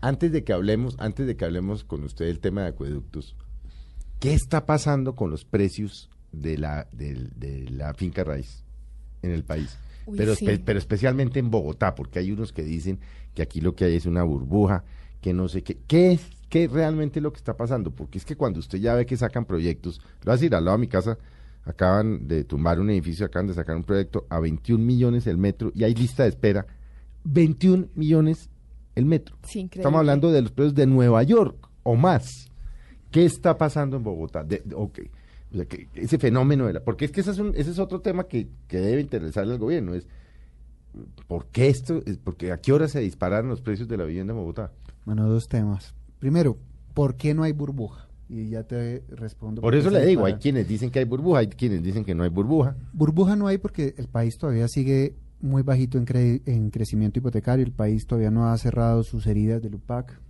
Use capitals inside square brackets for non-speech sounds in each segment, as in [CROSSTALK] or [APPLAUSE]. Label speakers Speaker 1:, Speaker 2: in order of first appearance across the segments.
Speaker 1: antes de que hablemos, antes de que hablemos con usted del tema de acueductos, ¿qué está pasando con los precios de la, de, la finca raíz en el país? pero, pero especialmente en Bogotá, porque hay unos que dicen que aquí lo que hay es una burbuja, que no sé qué. ¿Qué es qué realmente lo que está pasando? Porque es que cuando usted ya ve que sacan proyectos, lo vas a ir al lado de mi casa, acaban de tumbar un edificio, acaban de sacar un proyecto a 21 millones el metro y hay lista de espera. 21 millones el metro. Estamos hablando de los precios de Nueva York o más. ¿Qué está pasando en Bogotá? De, ese fenómeno era, porque es que ese es, un, ese es otro tema que, que debe interesarle al gobierno, es ¿por qué esto? Porque a qué hora se dispararon los precios de la vivienda en Bogotá.
Speaker 2: Bueno, dos temas. Primero, ¿por qué no hay burbuja? Y ya te respondo.
Speaker 1: Por eso le digo, hay quienes dicen que hay burbuja, hay quienes dicen que no hay burbuja.
Speaker 2: Burbuja no hay porque el país todavía sigue muy bajito en, en crecimiento hipotecario, el país todavía no ha cerrado sus heridas del UPAC.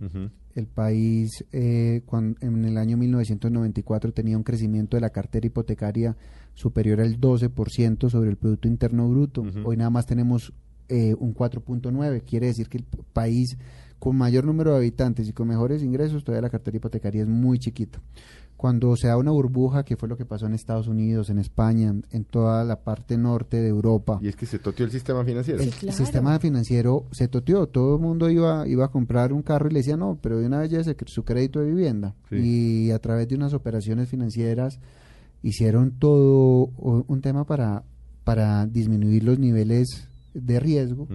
Speaker 2: El país eh, cuando, en el año 1994 tenía un crecimiento de la cartera hipotecaria superior al 12% sobre el Producto Interno Bruto. Hoy nada más tenemos eh, un 4.9. Quiere decir que el país con mayor número de habitantes y con mejores ingresos, todavía la cartera hipotecaria es muy chiquita. Cuando se da una burbuja, que fue lo que pasó en Estados Unidos, en España, en toda la parte norte de Europa.
Speaker 1: Y es que se toteó el sistema financiero.
Speaker 2: El sistema financiero se toteó. Todo el mundo iba, iba a comprar un carro y le decía, no, pero de una vez ya su crédito de vivienda. Y a través de unas operaciones financieras hicieron todo un tema para, para disminuir los niveles de riesgo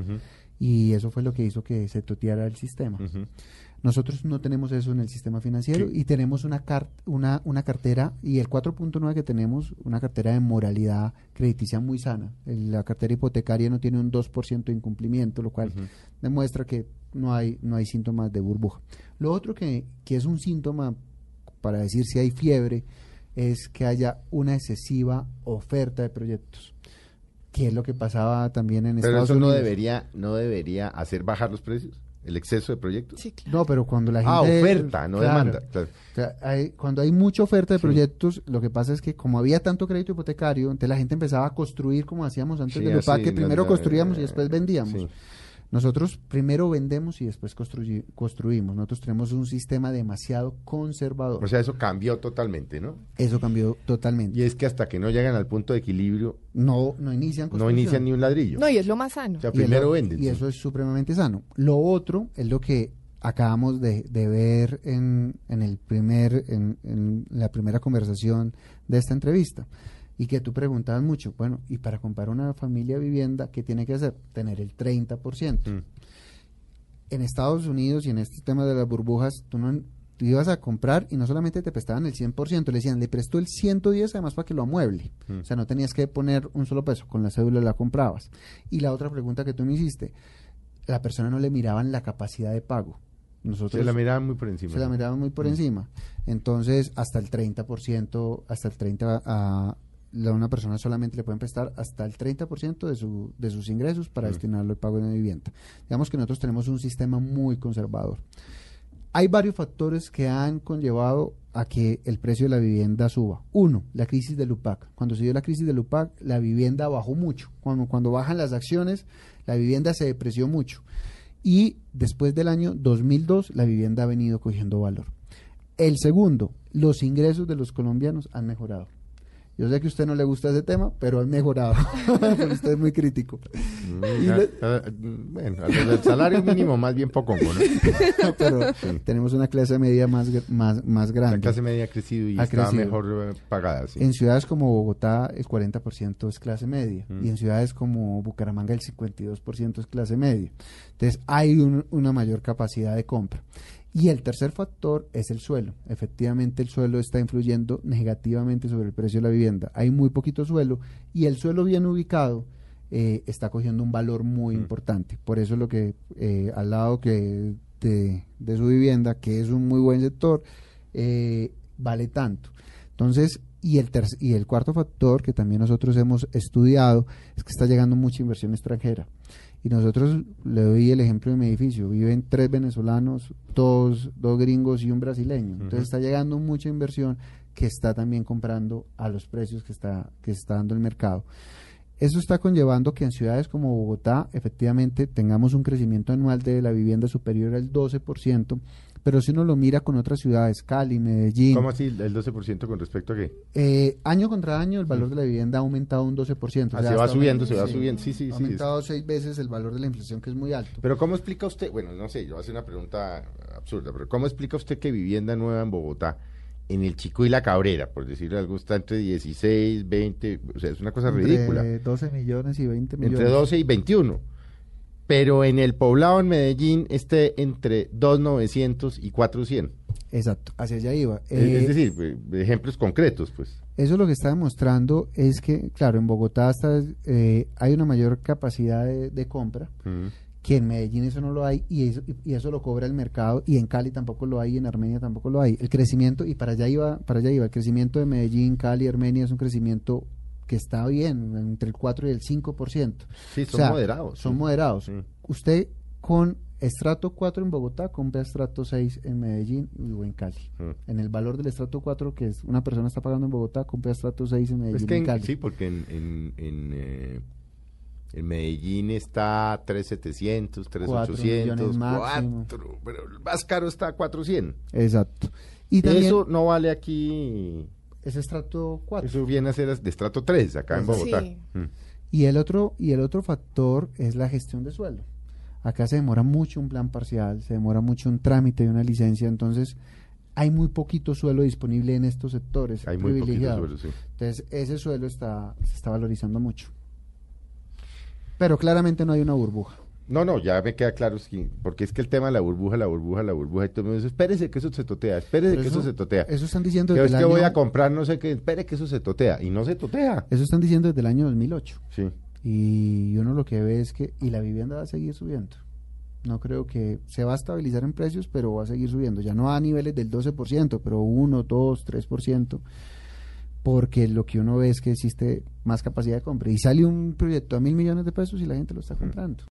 Speaker 2: y eso fue lo que hizo que se toteara el sistema. Nosotros no tenemos eso en el sistema financiero y tenemos una, una, una cartera y el 4.9 que tenemos, una cartera de moralidad crediticia muy sana. La cartera hipotecaria no tiene un 2% de incumplimiento, lo cual demuestra que no hay, no hay síntomas de burbuja. Lo otro que, que es un síntoma para decir si hay fiebre es que haya una excesiva oferta de proyectos que es lo que pasaba también en
Speaker 1: pero
Speaker 2: Estados
Speaker 1: eso
Speaker 2: no
Speaker 1: debería no debería hacer bajar los precios el exceso de proyectos.
Speaker 2: Sí, claro. no pero cuando la
Speaker 1: ah, gente ah oferta no demanda
Speaker 2: cuando hay mucha oferta de proyectos lo que pasa es que como había tanto crédito hipotecario entonces la gente empezaba a construir como hacíamos antes de los que primero construíamos y después vendíamos nosotros primero vendemos y después construimos. Nosotros tenemos un sistema demasiado conservador.
Speaker 1: O sea, eso cambió totalmente, ¿no?
Speaker 2: Eso cambió totalmente.
Speaker 1: Y es que hasta que no llegan al punto de equilibrio...
Speaker 2: No, no inician
Speaker 1: No inician ni un ladrillo.
Speaker 3: No, y es lo más sano.
Speaker 1: O sea, primero venden.
Speaker 2: Y eso es supremamente sano. Lo otro es lo que acabamos de, ver en, en, el primer, en, en la primera conversación de esta entrevista y que tú preguntabas mucho, bueno, y para comprar una familia vivienda, ¿qué tiene que hacer? Tener el 30%. Mm. En Estados Unidos y en este tema de las burbujas, tú no ibas a comprar y no solamente te prestaban el 100%, le decían, le prestó el 110 además para que lo amueble. Mm. O sea, no tenías que poner un solo peso, con la cédula la comprabas. Y la otra pregunta que tú me hiciste, la persona no le miraban la capacidad de pago.
Speaker 1: Nosotros, se la miraban muy por encima.
Speaker 2: Se la miraban muy por mm. encima. Entonces, hasta el 30%, hasta el 30% a, a una persona solamente le pueden prestar hasta el 30% de, su, de sus ingresos para destinarlo al pago de una vivienda. Digamos que nosotros tenemos un sistema muy conservador. Hay varios factores que han conllevado a que el precio de la vivienda suba. Uno, la crisis del UPAC. Cuando se dio la crisis del UPAC, la vivienda bajó mucho. Cuando, cuando bajan las acciones, la vivienda se depreció mucho. Y después del año 2002, la vivienda ha venido cogiendo valor. El segundo, los ingresos de los colombianos han mejorado. Yo sé que a usted no le gusta ese tema, pero han mejorado. [LAUGHS] usted es muy crítico.
Speaker 1: Mm, bueno, el salario mínimo más bien poco, ¿no? [LAUGHS]
Speaker 2: pero tenemos una clase media más, más, más grande.
Speaker 1: La clase media ha crecido y está mejor eh, pagada.
Speaker 2: En ciudades como Bogotá el 40% es clase media mm. y en ciudades como Bucaramanga el 52% es clase media. Entonces hay una mayor capacidad de compra. Y el tercer factor es el suelo. Efectivamente, el suelo está influyendo negativamente sobre el precio de la vivienda. Hay muy poquito suelo y el suelo bien ubicado eh, está cogiendo un valor muy mm. importante. Por eso lo que eh, al lado que de, su vivienda, que es un muy buen sector, eh, vale tanto. Entonces, y el, y el cuarto factor que también nosotros hemos estudiado es que está llegando mucha inversión extranjera. Y nosotros le doy el ejemplo de mi edificio. Viven tres venezolanos, dos, dos gringos y un brasileño. Entonces está llegando mucha inversión que está también comprando a los precios que está, que está dando el mercado. Eso está conllevando que en ciudades como Bogotá efectivamente tengamos un crecimiento anual de la vivienda superior al 12%, pero si uno lo mira con otras ciudades, Cali, Medellín.
Speaker 1: ¿Cómo así el 12% con respecto a qué?
Speaker 2: Eh, año contra año el valor mm. de la vivienda ha aumentado un 12%.
Speaker 1: Ah, se va subiendo, se va subiendo, sí, sí.
Speaker 2: Ha aumentado seis veces el valor de la inflación, que es muy alto.
Speaker 1: Pero ¿cómo explica usted? Bueno, no sé, yo voy a hacer una pregunta absurda, pero ¿cómo explica usted que vivienda nueva en Bogotá en el Chico y la Cabrera, por decirlo algo, está entre 16, 20, o sea, es una cosa ridícula.
Speaker 2: Entre 12 millones y 20 millones.
Speaker 1: Entre 12 y 21. Pero en el poblado en Medellín esté entre 2.900 y 400.
Speaker 2: Exacto, hacia allá iba.
Speaker 1: es, eh, decir, eh, ejemplos concretos, pues.
Speaker 2: Eso lo que está demostrando es que, claro, en Bogotá hasta, eh, hay una mayor capacidad de, compra que en Medellín eso no lo hay y eso, y eso lo cobra el mercado y en Cali tampoco lo hay y en Armenia tampoco lo hay. El crecimiento, y para allá iba, para allá iba, el crecimiento de Medellín, Cali, Armenia es un crecimiento que está bien, entre el 4 y el 5%.
Speaker 1: Sí, son moderados.
Speaker 2: Son moderados. Usted con estrato 4 en Bogotá compra estrato 6 en Medellín o en Cali. Mm. En el valor del estrato 4 que es una persona está pagando en Bogotá, compra estrato 6 en Medellín en, Cali.
Speaker 1: Sí, porque en, en, eh, en Medellín está 3,700, 3,800, 4, pero el más caro está 400.
Speaker 2: Exacto.
Speaker 1: Y eso no vale aquí.
Speaker 2: Es estrato 4.
Speaker 1: Eso viene a ser de estrato 3 acá en Bogotá.
Speaker 2: Mm. Y el otro y el otro factor es la gestión de suelo. Acá se demora mucho un plan parcial, se demora mucho un trámite de una licencia, entonces hay muy poquito suelo disponible en estos sectores
Speaker 1: hay muy poquito suelo, sí.
Speaker 2: Entonces ese suelo está se está valorizando mucho. Pero claramente no hay una burbuja.
Speaker 1: No, no, ya me queda claro, porque es que el tema de la burbuja, la burbuja, la burbuja, y todo el mundo dice, espérese que eso se totea, espérese que eso, se totea.
Speaker 2: Eso están diciendo
Speaker 1: desde es que voy a comprar no sé qué, espere que eso se totea, y no se totea.
Speaker 2: Eso están diciendo desde el año 2008.
Speaker 1: Sí.
Speaker 2: Y uno lo que ve es que, y la vivienda va a seguir subiendo. No creo que se va a estabilizar en precios, pero va a seguir subiendo. Ya no a niveles del 12%, pero 1, 2, 3% porque lo que uno ve es que existe más capacidad de compra. Y sale un proyecto a mil millones de pesos y la gente lo está comprando.